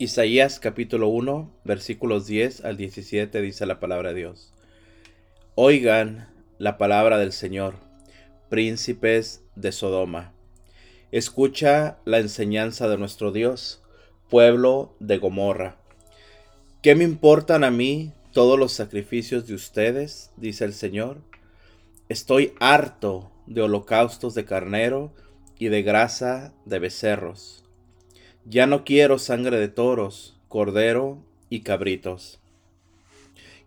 Isaías capítulo 1, versículos 10 al 17 dice la palabra de Dios. Oigan la palabra del Señor, príncipes de Sodoma. Escucha la enseñanza de nuestro Dios, pueblo de Gomorra. ¿Qué me importan a mí todos los sacrificios de ustedes? dice el Señor. Estoy harto de holocaustos de carnero y de grasa de becerros ya no quiero sangre de toros, cordero y cabritos.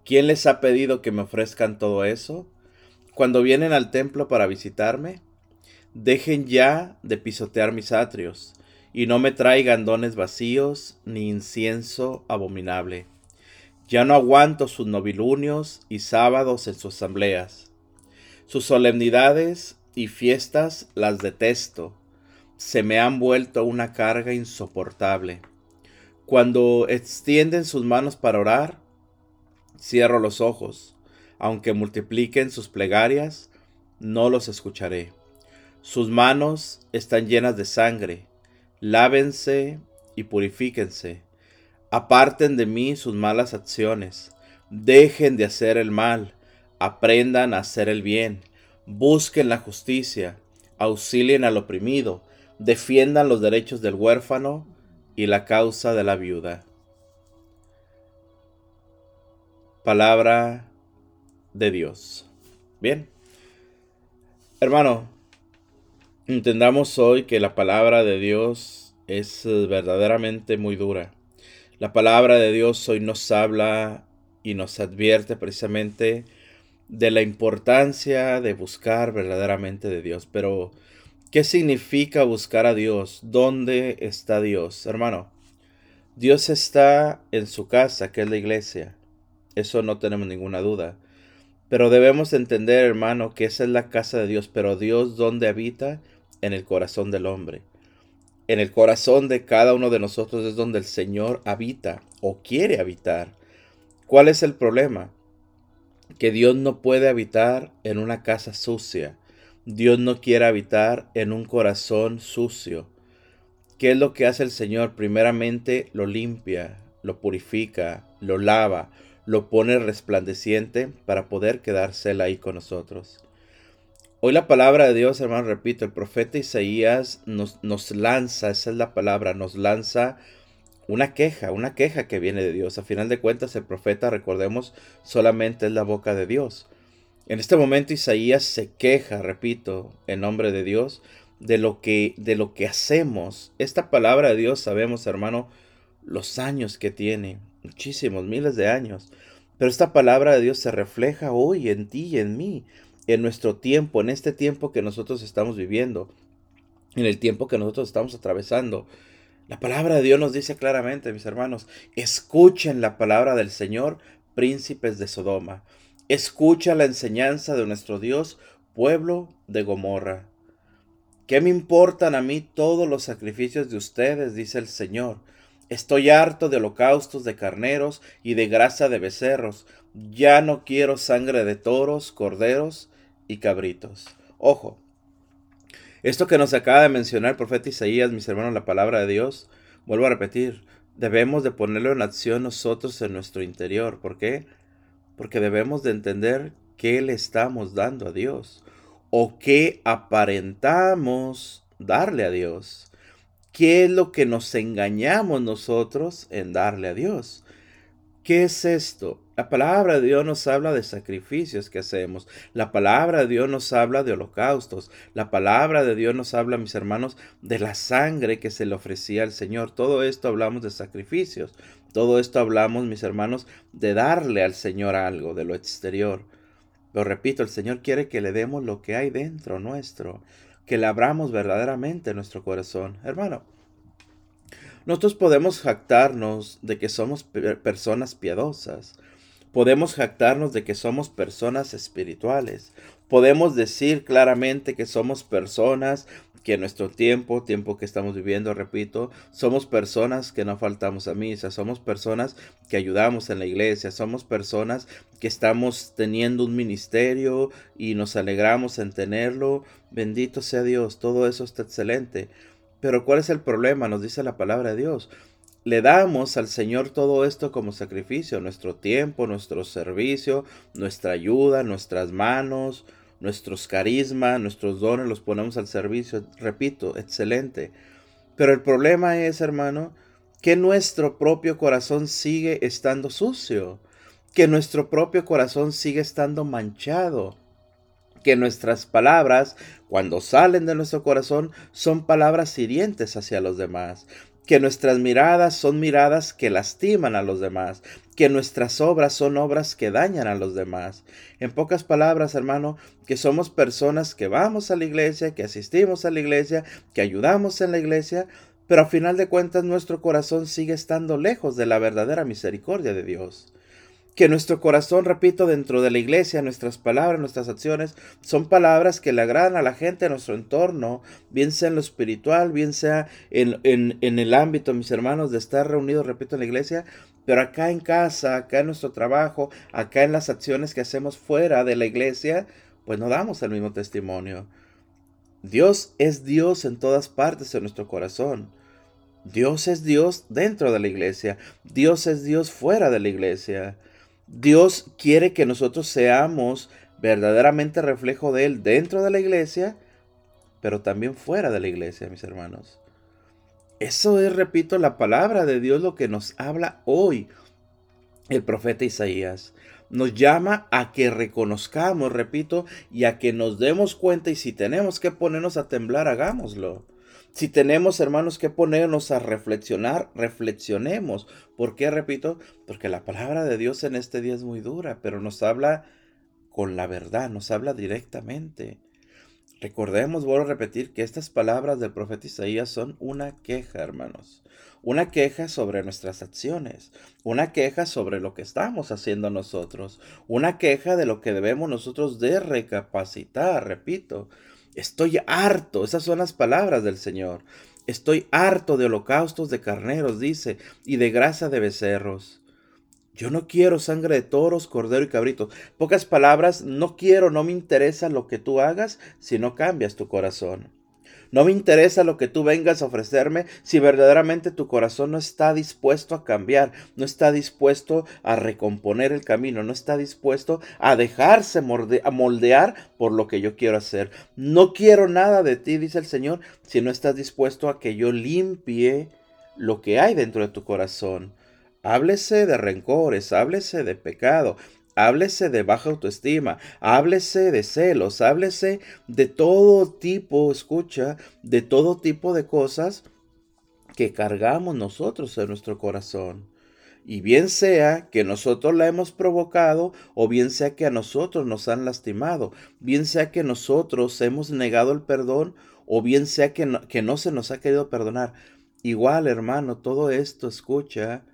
¿Quién les ha pedido que me ofrezcan todo eso? Cuando vienen al templo para visitarme, dejen ya de pisotear mis atrios, y no me traigan dones vacíos ni incienso abominable. Ya no aguanto sus novilunios y sábados en sus asambleas. Sus solemnidades y fiestas las detesto se me han vuelto una carga insoportable. Cuando extienden sus manos para orar, cierro los ojos. Aunque multipliquen sus plegarias, no los escucharé. Sus manos están llenas de sangre. Lávense y purifíquense. Aparten de mí sus malas acciones. Dejen de hacer el mal. Aprendan a hacer el bien. Busquen la justicia. Auxilien al oprimido defiendan los derechos del huérfano y la causa de la viuda. Palabra de Dios. Bien. Hermano, entendamos hoy que la palabra de Dios es verdaderamente muy dura. La palabra de Dios hoy nos habla y nos advierte precisamente de la importancia de buscar verdaderamente de Dios. Pero ¿Qué significa buscar a Dios? ¿Dónde está Dios? Hermano, Dios está en su casa, que es la iglesia. Eso no tenemos ninguna duda. Pero debemos entender, hermano, que esa es la casa de Dios. Pero Dios, ¿dónde habita? En el corazón del hombre. En el corazón de cada uno de nosotros es donde el Señor habita o quiere habitar. ¿Cuál es el problema? Que Dios no puede habitar en una casa sucia. Dios no quiere habitar en un corazón sucio. ¿Qué es lo que hace el Señor? Primeramente lo limpia, lo purifica, lo lava, lo pone resplandeciente para poder quedarse ahí con nosotros. Hoy la palabra de Dios, hermano, repito, el profeta Isaías nos, nos lanza, esa es la palabra, nos lanza una queja, una queja que viene de Dios. A final de cuentas, el profeta, recordemos, solamente es la boca de Dios. En este momento Isaías se queja, repito, en nombre de Dios, de lo que de lo que hacemos. Esta palabra de Dios sabemos, hermano, los años que tiene, muchísimos, miles de años. Pero esta palabra de Dios se refleja hoy en ti y en mí, en nuestro tiempo, en este tiempo que nosotros estamos viviendo, en el tiempo que nosotros estamos atravesando. La palabra de Dios nos dice claramente, mis hermanos, escuchen la palabra del Señor, príncipes de Sodoma. Escucha la enseñanza de nuestro Dios, pueblo de Gomorra. ¿Qué me importan a mí todos los sacrificios de ustedes? dice el Señor. Estoy harto de holocaustos de carneros y de grasa de becerros. Ya no quiero sangre de toros, corderos y cabritos. Ojo, esto que nos acaba de mencionar el profeta Isaías, mis hermanos, la palabra de Dios, vuelvo a repetir, debemos de ponerlo en acción nosotros en nuestro interior. ¿Por qué? Porque debemos de entender qué le estamos dando a Dios o qué aparentamos darle a Dios. ¿Qué es lo que nos engañamos nosotros en darle a Dios? ¿Qué es esto? La palabra de Dios nos habla de sacrificios que hacemos. La palabra de Dios nos habla de holocaustos. La palabra de Dios nos habla, mis hermanos, de la sangre que se le ofrecía al Señor. Todo esto hablamos de sacrificios. Todo esto hablamos, mis hermanos, de darle al Señor algo de lo exterior. Lo repito, el Señor quiere que le demos lo que hay dentro nuestro, que le abramos verdaderamente nuestro corazón. Hermano, nosotros podemos jactarnos de que somos personas piadosas. Podemos jactarnos de que somos personas espirituales. Podemos decir claramente que somos personas que nuestro tiempo, tiempo que estamos viviendo, repito, somos personas que no faltamos a misa, somos personas que ayudamos en la iglesia, somos personas que estamos teniendo un ministerio y nos alegramos en tenerlo. Bendito sea Dios, todo eso está excelente. Pero ¿cuál es el problema? Nos dice la palabra de Dios. le damos al Señor todo esto como sacrificio, nuestro tiempo, nuestro servicio, nuestra ayuda, nuestras manos, nuestros carismas, nuestros dones los ponemos al servicio, repito, excelente. Pero el problema es, hermano, que nuestro propio corazón sigue estando sucio, que nuestro propio corazón sigue estando manchado, que nuestras palabras, cuando salen de nuestro corazón, son palabras hirientes hacia los demás, que nuestras miradas son miradas que lastiman a los demás, que nuestras obras son obras que dañan a los demás. En pocas palabras, hermano, que somos personas que vamos a la iglesia, que asistimos a la iglesia, que ayudamos en la iglesia, pero a final de cuentas nuestro corazón sigue estando lejos de la verdadera misericordia de Dios que nuestro corazón, repito, dentro de la iglesia, nuestras palabras, nuestras acciones, son palabras que le agradan a la gente en nuestro entorno, bien sea en lo espiritual, bien sea en, en, el ámbito, mis hermanos, de estar reunidos, repito, en la iglesia, pero acá en casa, acá en nuestro trabajo, acá en las acciones que hacemos fuera de la iglesia, pues no damos el mismo testimonio. Dios es Dios en todas partes de nuestro corazón. Dios es Dios dentro de la iglesia. Dios es Dios fuera de la iglesia. Dios quiere que nosotros seamos verdaderamente reflejo de Él dentro de la iglesia, pero también fuera de la iglesia, mis hermanos. Eso es, repito, la palabra de Dios lo que nos habla hoy el profeta Isaías. Nos llama a que reconozcamos, repito, y a que nos demos cuenta y si tenemos que ponernos a temblar, hagámoslo. Si tenemos, hermanos, que ponernos a reflexionar, reflexionemos. ¿Por qué repito? Porque la palabra de Dios en este día es muy dura, pero nos habla con la verdad, nos habla directamente. Recordemos, vuelvo a repetir, que estas palabras del profeta Isaías son una queja, hermanos. Una queja sobre nuestras acciones, una queja sobre lo que estamos haciendo nosotros, una queja de lo que debemos nosotros de recapacitar, repito, Estoy harto, esas son las palabras del Señor. Estoy harto de holocaustos de carneros, dice, y de grasa de becerros. Yo no quiero sangre de toros, cordero y cabrito. Pocas palabras, no quiero, no me interesa lo que tú hagas si no cambias tu corazón. No me interesa lo que tú vengas a ofrecerme si verdaderamente tu corazón no está dispuesto a cambiar, no está dispuesto a recomponer el camino, no está dispuesto a dejarse moldear por lo que yo quiero hacer. No quiero nada de ti, dice el Señor, si no estás dispuesto a que yo limpie lo que hay dentro de tu corazón. Háblese de rencores, háblese de pecado, Háblese de baja autoestima, háblese de celos, háblese de todo tipo, escucha, de todo tipo de cosas que cargamos nosotros en nuestro corazón. Y bien sea que nosotros la hemos provocado o bien sea que a nosotros nos han lastimado, bien sea que nosotros hemos negado el perdón o bien sea que no, que no se nos ha querido perdonar. Igual, hermano, todo esto escucha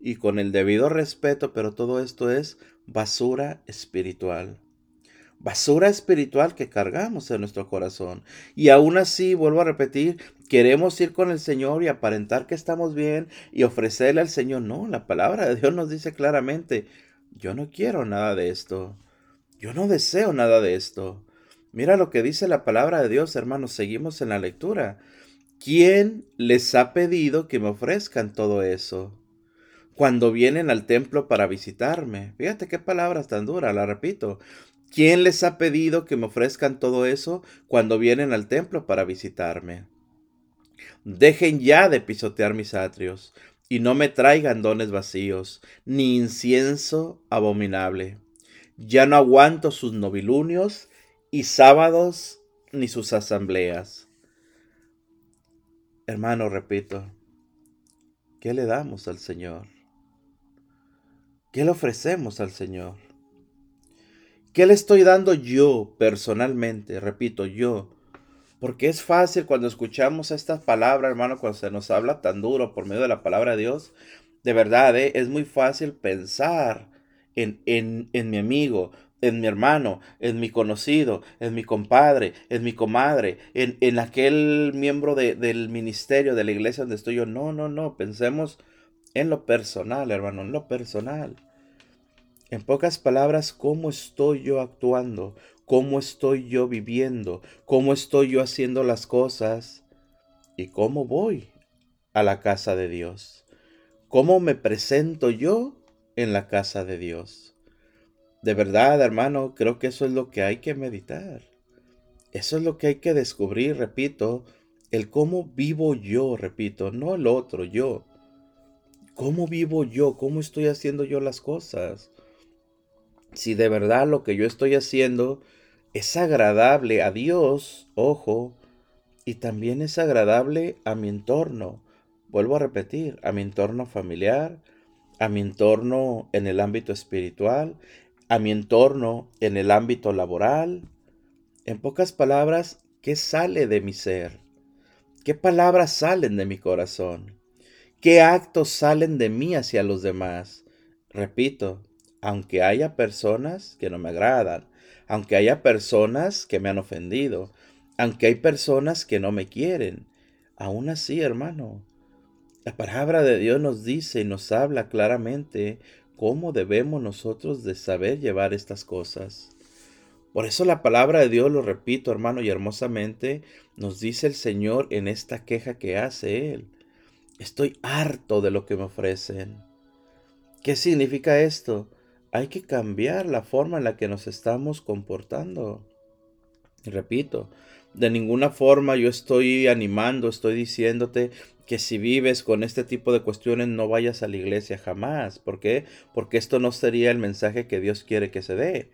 y con el debido respeto, pero todo esto es basura espiritual. Basura espiritual que cargamos en nuestro corazón. Y aún así, vuelvo a repetir, queremos ir con el Señor y aparentar que estamos bien y ofrecerle al Señor. No, la palabra de Dios nos dice claramente, yo no quiero nada de esto. Yo no deseo nada de esto. Mira lo que dice la palabra de Dios, hermanos. Seguimos en la lectura. ¿Quién les ha pedido que me ofrezcan todo eso? Cuando vienen al templo para visitarme. Fíjate qué palabras tan duras, la repito. ¿Quién les ha pedido que me ofrezcan todo eso cuando vienen al templo para visitarme? Dejen ya de pisotear mis atrios y no me traigan dones vacíos, ni incienso abominable. Ya no aguanto sus novilunios y sábados ni sus asambleas. Hermano, repito, ¿qué le damos al Señor? ¿Qué le ofrecemos al Señor? ¿Qué le estoy dando yo personalmente? Repito, yo. Porque es fácil cuando escuchamos estas palabras, hermano, cuando se nos habla tan duro por medio de la palabra de Dios. De verdad, ¿eh? es muy fácil pensar en, en, en mi amigo, en mi hermano, en mi conocido, en mi compadre, en mi comadre, en, en aquel miembro de, del ministerio, de la iglesia donde estoy yo. No, no, no, pensemos en lo personal, hermano, en lo personal. En pocas palabras, ¿cómo estoy yo actuando? ¿Cómo estoy yo viviendo? ¿Cómo estoy yo haciendo las cosas? ¿Y cómo voy a la casa de Dios? ¿Cómo me presento yo en la casa de Dios? De verdad, hermano, creo que eso es lo que hay que meditar. Eso es lo que hay que descubrir, repito, el cómo vivo yo, repito, no el otro, yo. ¿Cómo vivo yo? ¿Cómo estoy haciendo yo las cosas? Si de verdad lo que yo estoy haciendo es agradable a Dios, ojo, y también es agradable a mi entorno. Vuelvo a repetir, a mi entorno familiar, a mi entorno en el ámbito espiritual, a mi entorno en el ámbito laboral. En pocas palabras, ¿qué sale de mi ser? ¿Qué palabras salen de mi corazón? ¿Qué actos salen de mí hacia los demás? Repito, aunque haya personas que no me agradan, aunque haya personas que me han ofendido, aunque hay personas que no me quieren, aún así, hermano, la palabra de Dios nos dice y nos habla claramente cómo debemos nosotros de saber llevar estas cosas. Por eso la palabra de Dios, lo repito hermano y hermosamente, nos dice el Señor en esta queja que hace Él. Estoy harto de lo que me ofrecen. ¿Qué significa esto? Hay que cambiar la forma en la que nos estamos comportando. repito, de ninguna forma yo estoy animando, estoy diciéndote que si vives con este tipo de cuestiones no vayas a la iglesia jamás. ¿Por qué? Porque esto no sería el mensaje que Dios quiere que se dé.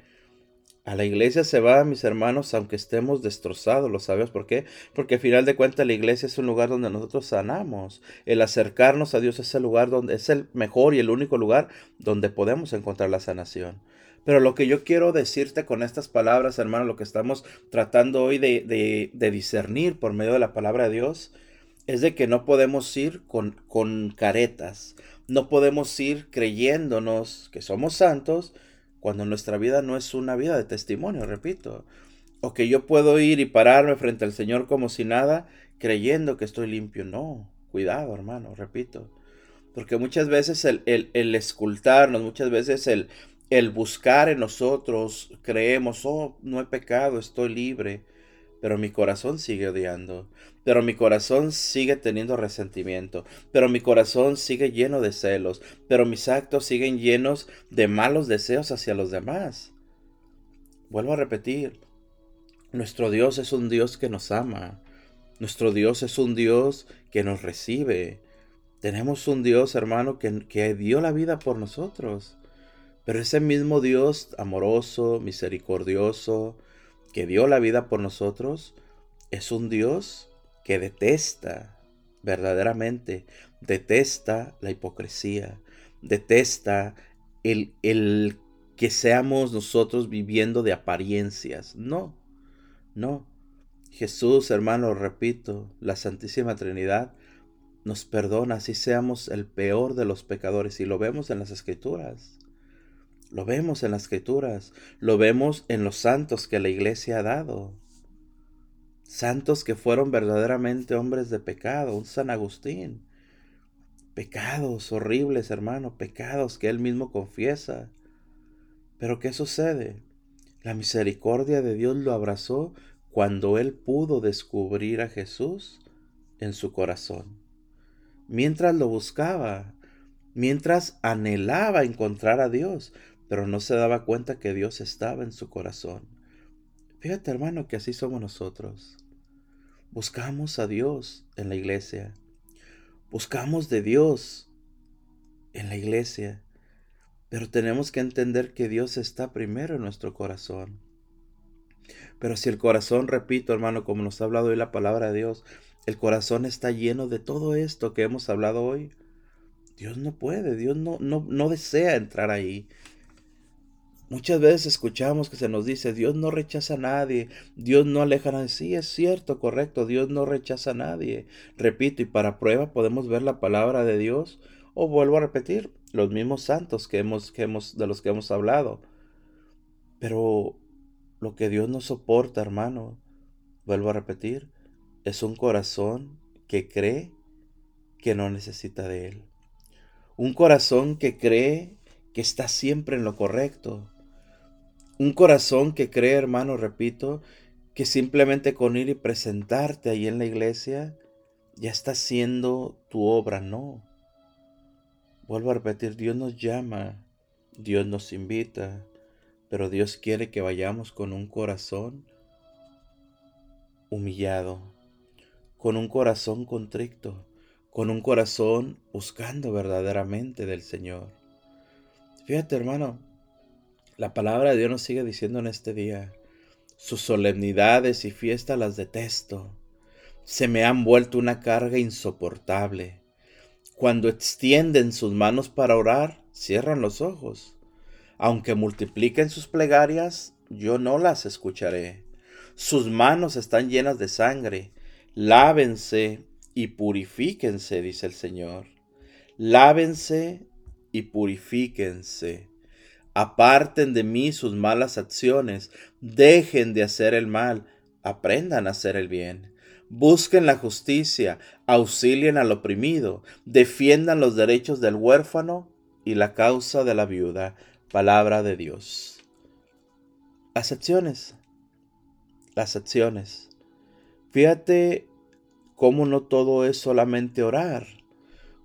A la iglesia se va, mis hermanos, aunque estemos destrozados, ¿lo sabes por qué? Porque al final de cuentas la iglesia es un lugar donde nosotros sanamos. El acercarnos a Dios es el lugar donde es el mejor y el único lugar donde podemos encontrar la sanación. Pero lo que yo quiero decirte con estas palabras, hermano, lo que estamos tratando hoy de, de, discernir por medio de la palabra de Dios, es de que no podemos ir con, con caretas, no podemos ir creyéndonos que somos santos cuando nuestra vida no es una vida de testimonio, repito. O que yo puedo ir y pararme frente al Señor como si nada, creyendo que estoy limpio. No, cuidado, hermano, repito. Porque muchas veces el, el, escultarnos, muchas veces el, el buscar en nosotros, creemos, oh, no he pecado, estoy libre, pero mi corazón sigue odiando, pero mi corazón sigue teniendo resentimiento, pero mi corazón sigue lleno de celos, pero mis actos siguen llenos de malos deseos hacia los demás. Vuelvo a repetir, nuestro Dios es un Dios que nos ama, nuestro Dios es un Dios que nos recibe. Tenemos un Dios, hermano, que, que dio la vida por nosotros. Pero ese mismo Dios amoroso, misericordioso, que dio la vida por nosotros, es un Dios que detesta verdaderamente, detesta la hipocresía, detesta el, el que seamos nosotros viviendo de apariencias. No, no. Jesús, hermano, repito, la Santísima Trinidad nos perdona si seamos el peor de los pecadores y lo vemos en las Escrituras. Lo vemos en las escrituras, lo vemos en los santos que la iglesia ha dado. Santos que fueron verdaderamente hombres de pecado, un San Agustín. Pecados horribles, hermano, pecados que él mismo confiesa. Pero ¿qué sucede? La misericordia de Dios lo abrazó cuando él pudo descubrir a Jesús en su corazón. Mientras lo buscaba, mientras anhelaba encontrar a Dios, pero no se daba cuenta que Dios estaba en su corazón. Fíjate hermano que así somos nosotros. Buscamos a Dios en la iglesia. Buscamos de Dios en la iglesia. Pero tenemos que entender que Dios está primero en nuestro corazón. Pero si el corazón, repito hermano, como nos ha hablado hoy la palabra de Dios, el corazón está lleno de todo esto que hemos hablado hoy, Dios no puede, Dios no, no, no desea entrar ahí. Muchas veces escuchamos que se nos dice, Dios no rechaza a nadie, Dios no aleja a nadie. Sí, es cierto, correcto, Dios no rechaza a nadie. Repito, y para prueba podemos ver la palabra de Dios, o vuelvo a repetir, los mismos santos que hemos, que hemos, de los que hemos hablado. Pero lo que Dios no soporta, hermano, vuelvo a repetir, es un corazón que cree que no necesita de Él. Un corazón que cree que está siempre en lo correcto un corazón que cree, hermano, repito, que simplemente con ir y presentarte ahí en la iglesia ya está haciendo tu obra, no. Vuelvo a repetir, Dios nos llama, Dios nos invita, pero Dios quiere que vayamos con un corazón humillado, con un corazón contrito, con un corazón buscando verdaderamente del Señor. Fíjate hermano, la palabra de Dios nos sigue diciendo en este día, sus solemnidades y fiestas las detesto, se me han vuelto una carga insoportable. Cuando extienden sus manos para orar, cierran los ojos. Aunque multipliquen sus plegarias, yo no las escucharé. Sus manos están llenas de sangre. Lávense y purifíquense, dice el Señor. Lávense y purifíquense. Aparten de mí sus malas acciones. Dejen de hacer el mal. Aprendan a hacer el bien. Busquen la justicia, auxilien al oprimido, defiendan los derechos del huérfano y la causa de la viuda. Palabra de Dios. Acepciones las acciones. Fíjate cómo no todo es solamente orar,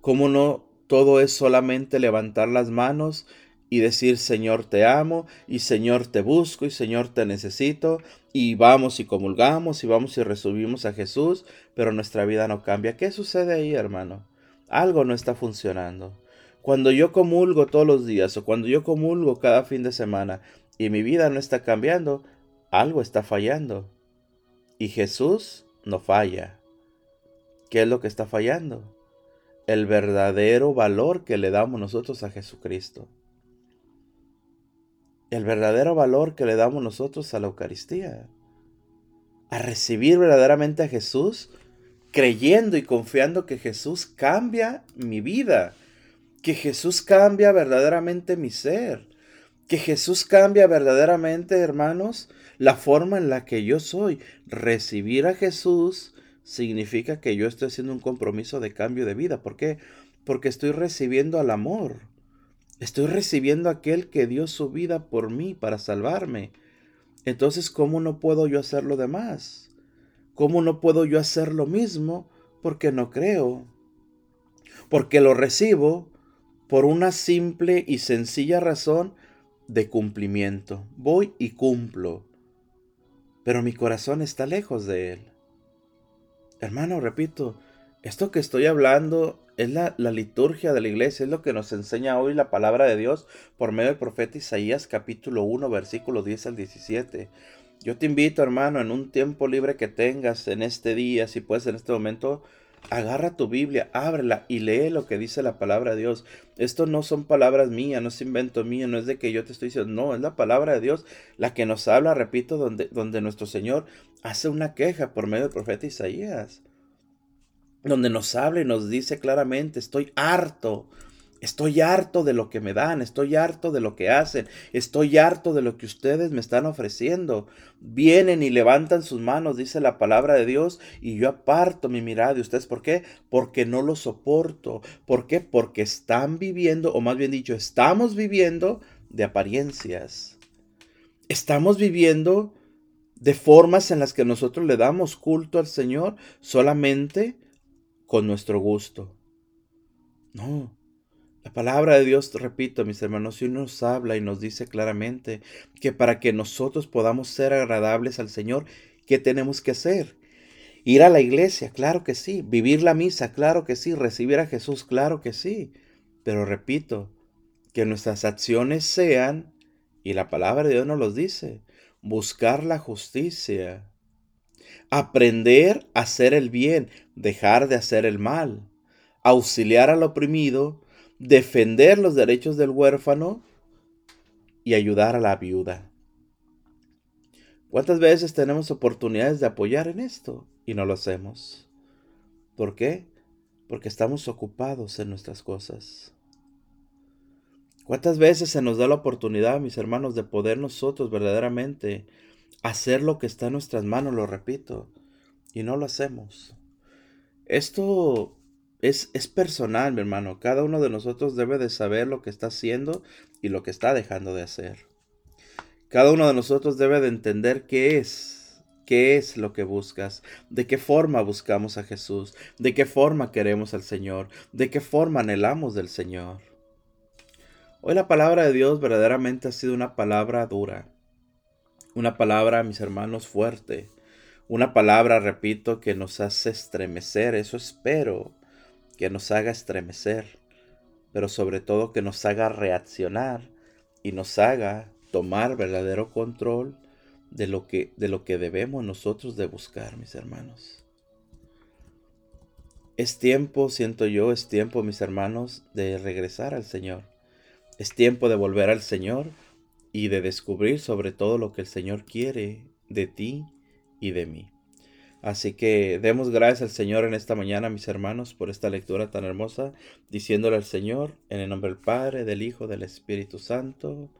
cómo no todo es solamente levantar las manos y decir Señor te amo y Señor te busco y Señor te necesito y vamos y comulgamos y vamos y resubimos a Jesús, pero nuestra vida no cambia. ¿Qué sucede ahí, hermano? Algo no está funcionando. Cuando yo comulgo todos los días o cuando yo comulgo cada fin de semana y mi vida no está cambiando, algo está fallando. Y Jesús no falla. ¿Qué es lo que está fallando? El verdadero valor que le damos nosotros a Jesucristo. El verdadero valor que le damos nosotros a la Eucaristía. A recibir verdaderamente a Jesús, creyendo y confiando que Jesús cambia mi vida. Que Jesús cambia verdaderamente mi ser que Jesús cambia verdaderamente, hermanos, la forma en la que yo soy. Recibir a Jesús significa que yo estoy haciendo un compromiso de cambio de vida. ¿Por qué? Porque estoy recibiendo al amor. Estoy recibiendo aquel que dio su vida por mí para salvarme. Entonces, ¿cómo no puedo yo hacer lo demás? ¿Cómo no puedo yo hacer lo mismo? Porque no creo. Porque lo recibo por una simple y sencilla razón de cumplimiento. Voy y cumplo, pero mi corazón está lejos de Él. Hermano, repito, esto que estoy hablando es la, la, liturgia de la iglesia, es lo que nos enseña hoy la palabra de Dios por medio del profeta Isaías capítulo 1, versículo 10 al 17. Yo te invito, hermano, en un tiempo libre que tengas en este día, si puedes en este momento, Agarra tu Biblia, ábrela y lee lo que dice la palabra de Dios. Esto no son palabras mías, no es invento mío, no es de que yo te estoy diciendo, no, es la palabra de Dios la que nos habla, repito, donde, donde nuestro Señor hace una queja por medio del profeta Isaías. Donde nos habla y nos dice claramente, estoy harto Estoy harto de lo que me dan, estoy harto de lo que hacen, estoy harto de lo que ustedes me están ofreciendo. Vienen y levantan sus manos, dice la palabra de Dios, y yo aparto mi mirada de ustedes. ¿Por qué? Porque no lo soporto. ¿Por qué? Porque están viviendo, o más bien dicho, estamos viviendo de apariencias. Estamos viviendo de formas en las que nosotros le damos culto al Señor solamente con nuestro gusto. No, la palabra de Dios, repito, mis hermanos, si nos habla y nos dice claramente que para que nosotros podamos ser agradables al Señor, ¿qué tenemos que hacer? Ir a la iglesia, claro que sí. Vivir la misa, claro que sí. Recibir a Jesús, claro que sí. Pero repito, que nuestras acciones sean, y la palabra de Dios nos los dice, buscar la justicia, aprender a hacer el bien, dejar de hacer el mal, auxiliar al oprimido, defender los derechos del huérfano y ayudar a la viuda. ¿Cuántas veces tenemos oportunidades de apoyar en esto y no lo hacemos? ¿Por qué? Porque estamos ocupados en nuestras cosas. ¿Cuántas veces se nos da la oportunidad, mis hermanos, de poder nosotros verdaderamente hacer lo que está en nuestras manos, lo repito, y no lo hacemos? Esto es, personal, mi hermano. Cada uno de nosotros debe de saber lo que está haciendo y lo que está dejando de hacer. Cada uno de nosotros debe de entender qué es, qué es lo que buscas, de qué forma buscamos a Jesús, de qué forma queremos al Señor, de qué forma anhelamos del Señor. Hoy la palabra de Dios verdaderamente ha sido una palabra dura, una palabra, mis hermanos, fuerte, una palabra, repito, que nos hace estremecer, eso espero, que nos haga estremecer, pero sobre todo que nos haga reaccionar y nos haga tomar verdadero control de lo que, de lo que debemos nosotros de buscar, mis hermanos. Es tiempo, siento yo, es tiempo, mis hermanos, de regresar al Señor. Es tiempo de volver al Señor y de descubrir sobre todo lo que el Señor quiere de ti y de mí. Así que demos gracias al Señor en esta mañana, mis hermanos, por esta lectura tan hermosa, diciéndole al Señor, en el nombre del Padre, del Hijo, del Espíritu Santo.